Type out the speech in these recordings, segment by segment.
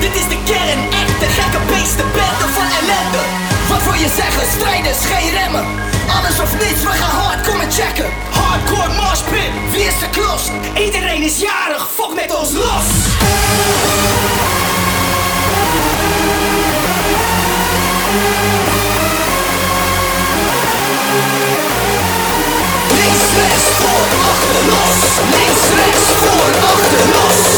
Dit is de kern, echt echte gekke beesten, battle van ellende. Wat wil je zeggen? Strijders, geen remmen. Alles of niets, we gaan hard komen checken. Hardcore moshpit, wie is de klos? Iedereen is jarig, fuck met ons los. Links, rechts, voor, achter, los. Links, rechts, voor, achter, los.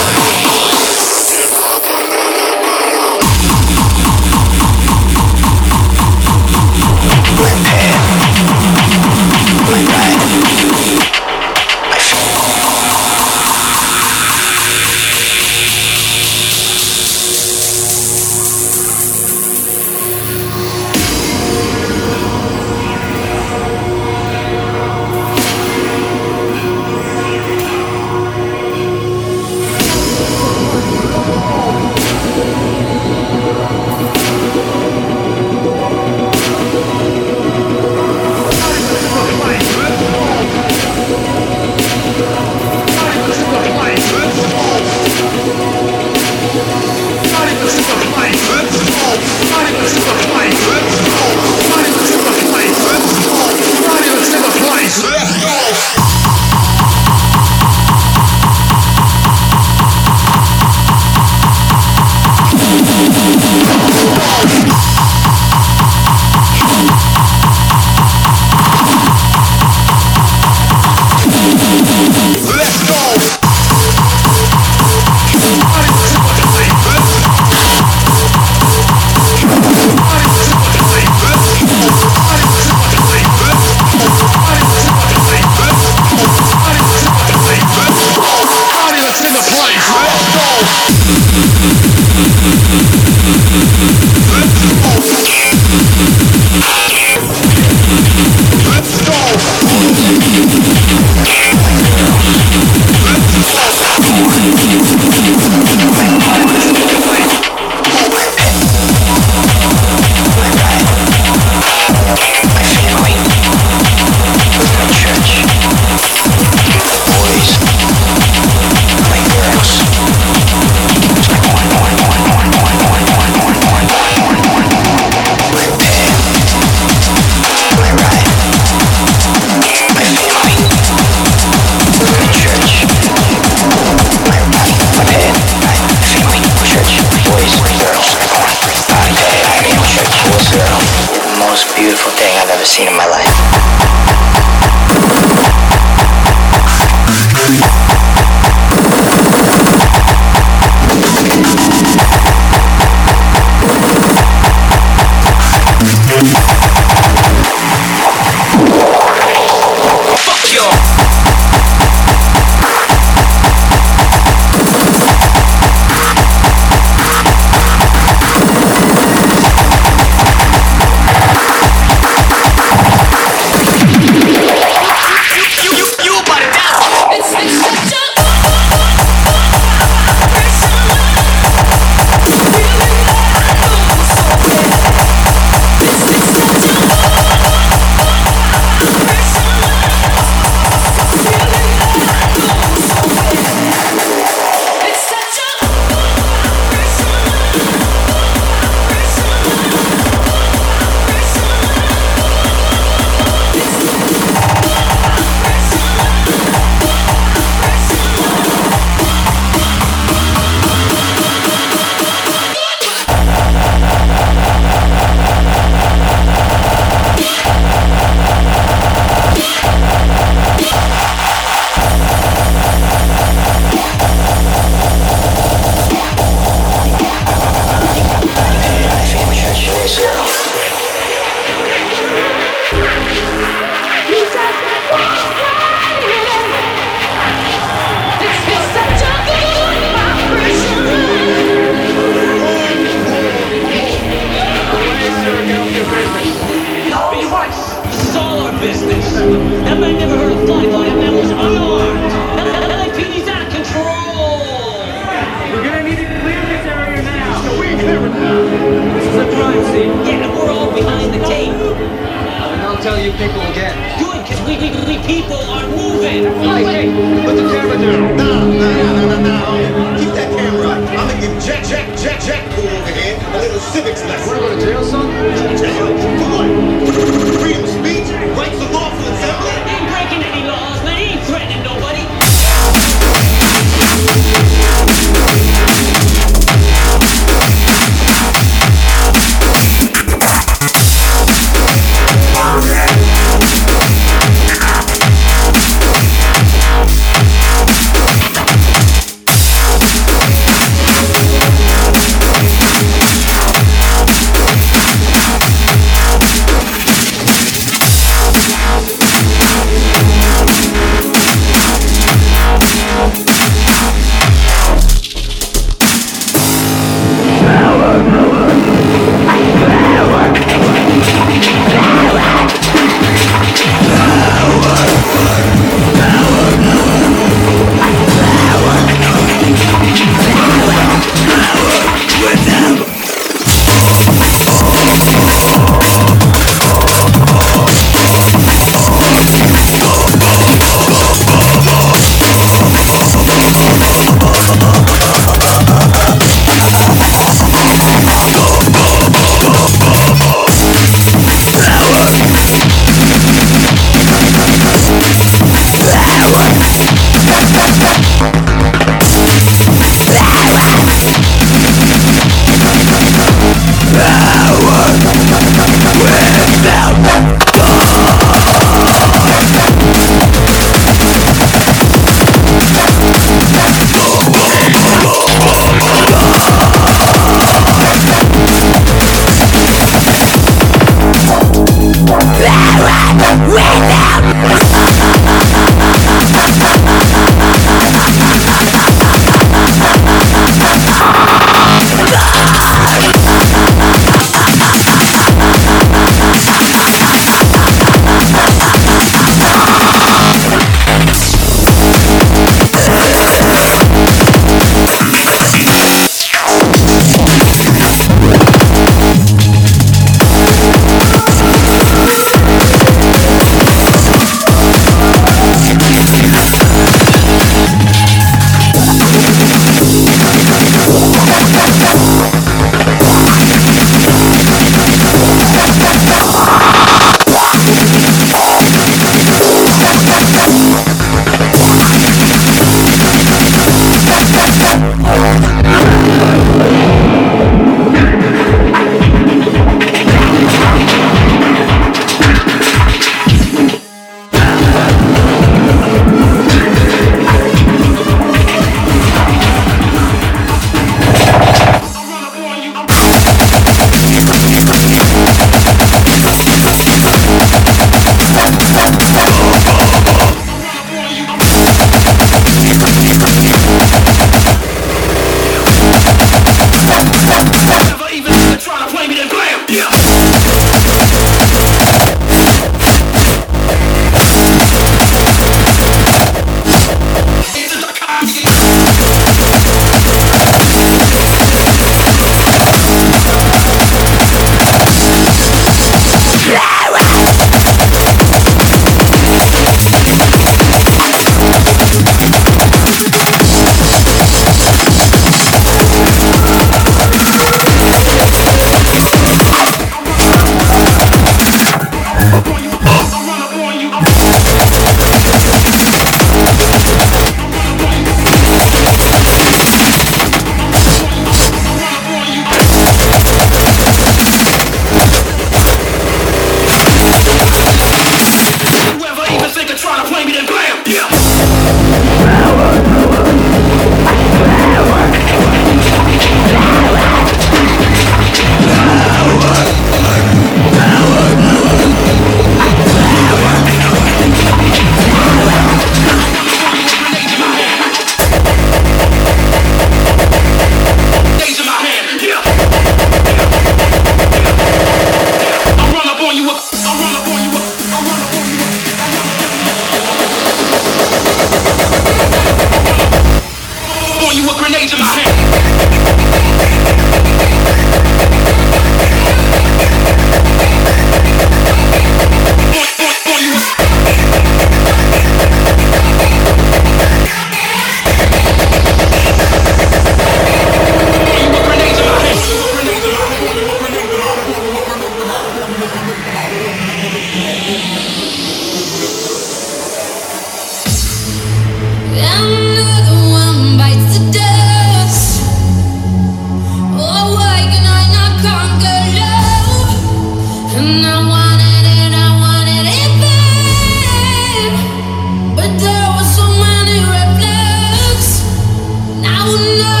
I know.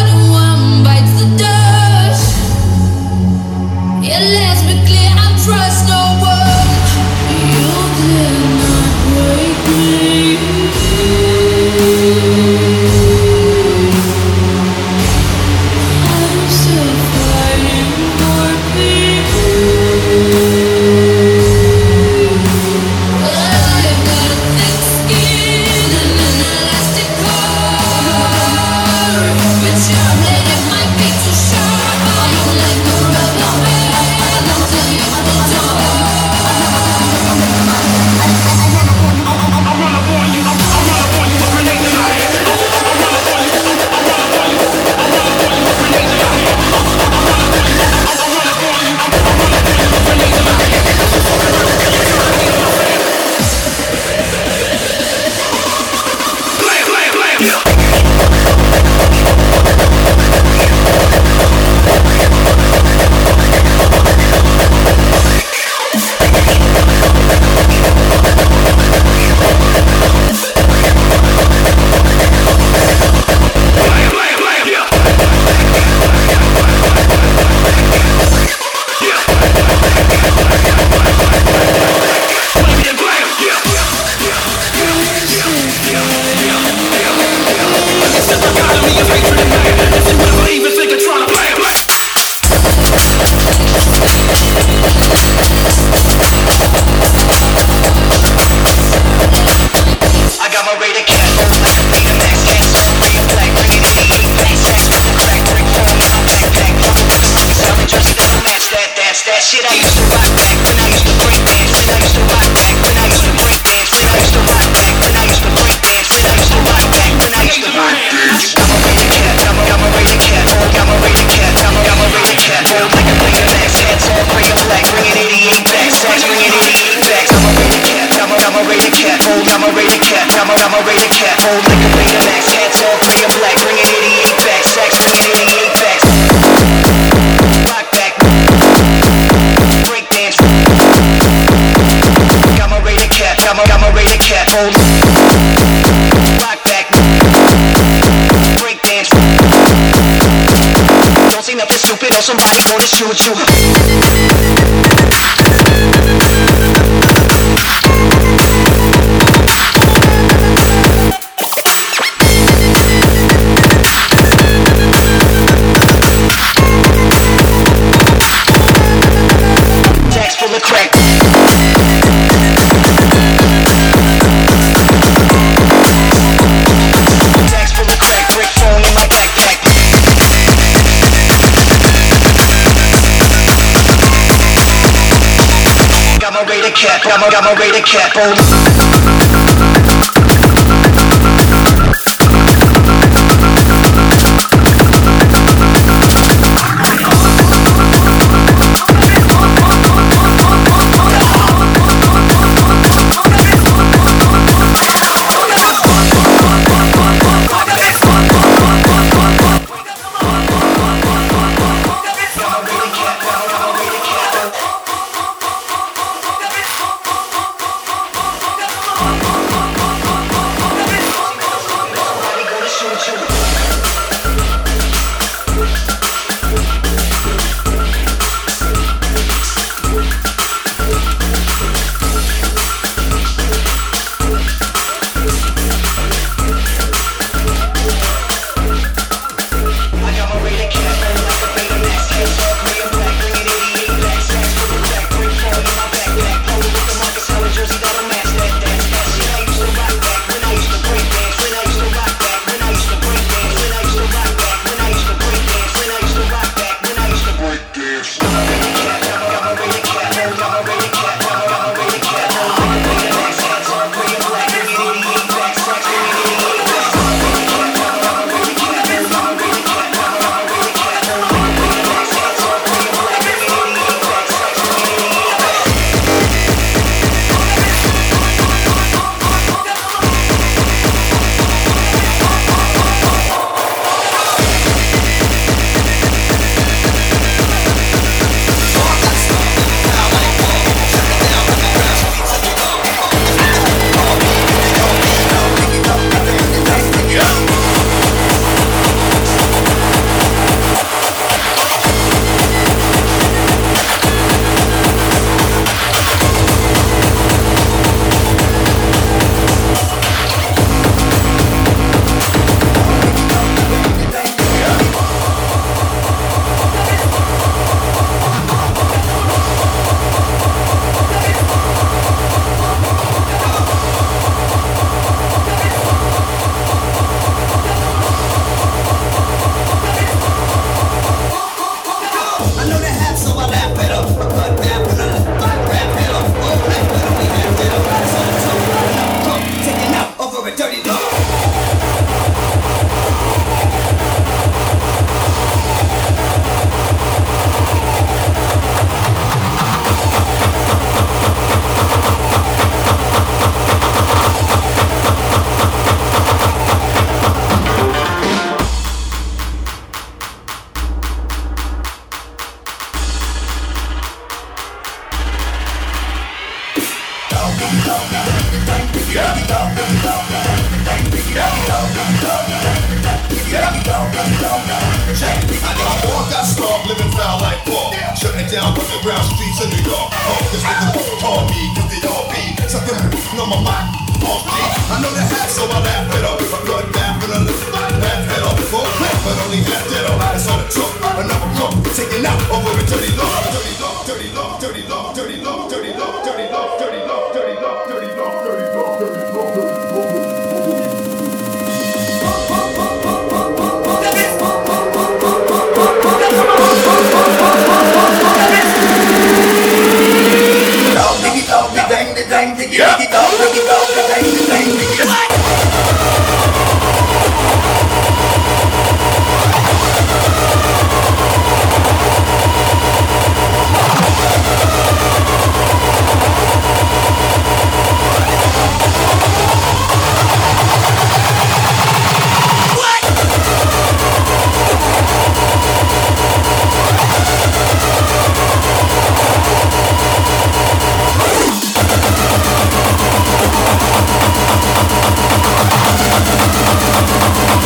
Yeah. Shutting down the brown streets of New York. Oh, cause niggas call me, cause they all be sucking on my mind. Off me. I know that hat, so I laugh it up. If I cut back when I lift my laugh head up, full clip, but only half dead. That's all it took. Another pump taking out over a dirty. Dirty law, dirty law, dirty law, dirty law, dirty law, dirty law, dirty law, dirty law, dirty law, dirty law. thing, pick it it the thing, it ハハハハ!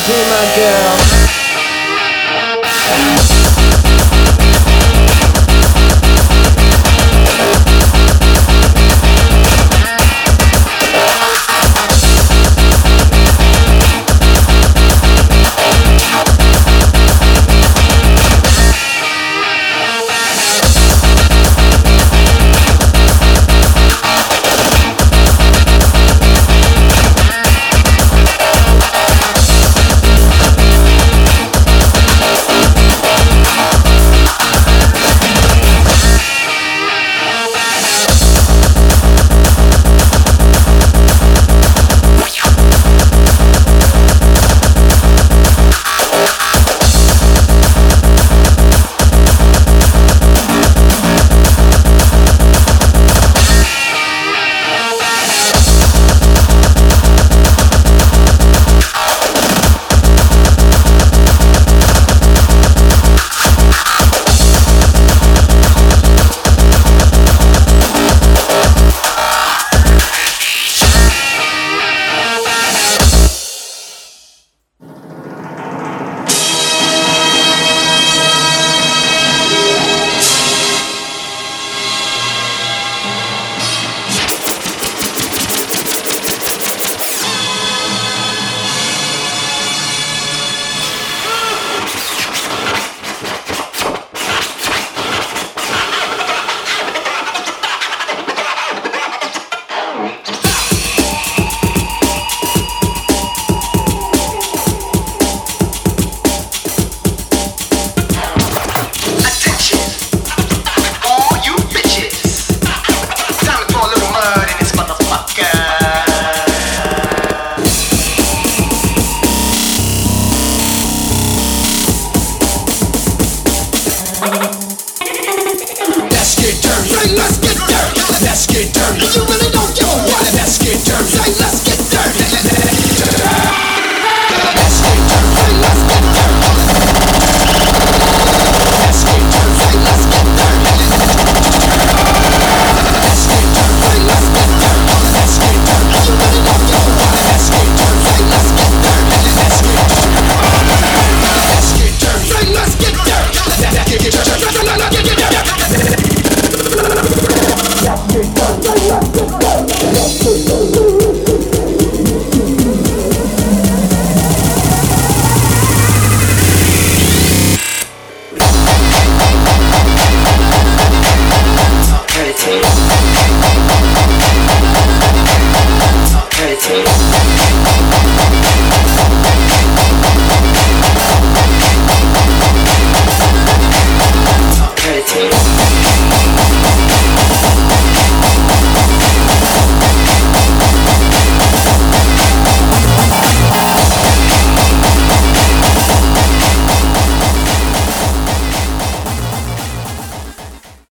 Be my girl?